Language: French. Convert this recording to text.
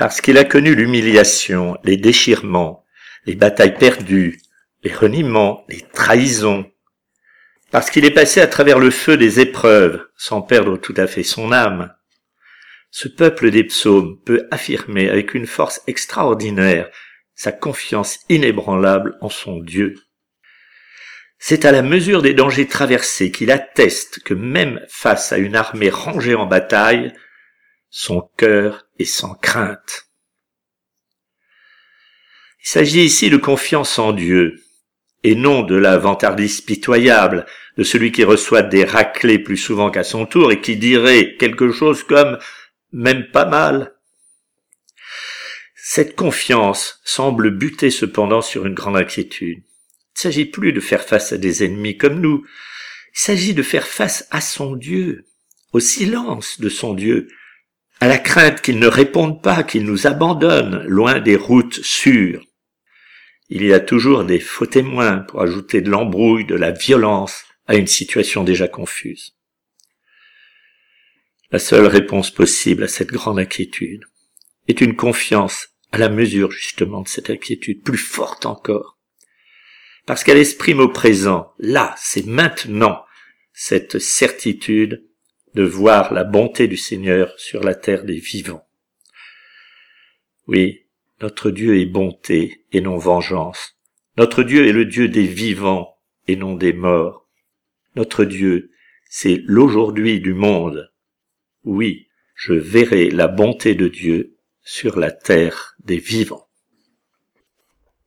Parce qu'il a connu l'humiliation, les déchirements, les batailles perdues, les reniements, les trahisons. Parce qu'il est passé à travers le feu des épreuves, sans perdre tout à fait son âme. Ce peuple des psaumes peut affirmer avec une force extraordinaire sa confiance inébranlable en son Dieu. C'est à la mesure des dangers traversés qu'il atteste que même face à une armée rangée en bataille, son cœur est sans crainte. Il s'agit ici de confiance en Dieu, et non de la vantardise pitoyable de celui qui reçoit des raclés plus souvent qu'à son tour et qui dirait quelque chose comme même pas mal. Cette confiance semble buter cependant sur une grande inquiétude. Il ne s'agit plus de faire face à des ennemis comme nous, il s'agit de faire face à son Dieu, au silence de son Dieu, à la crainte qu'il ne réponde pas, qu'il nous abandonne loin des routes sûres. Il y a toujours des faux témoins pour ajouter de l'embrouille, de la violence à une situation déjà confuse. La seule réponse possible à cette grande inquiétude est une confiance à la mesure justement de cette inquiétude, plus forte encore, parce qu'elle exprime au présent, là, c'est maintenant, cette certitude de voir la bonté du Seigneur sur la terre des vivants. Oui, notre Dieu est bonté et non vengeance. Notre Dieu est le Dieu des vivants et non des morts. Notre Dieu, c'est l'aujourd'hui du monde. Oui, je verrai la bonté de Dieu sur la terre des vivants.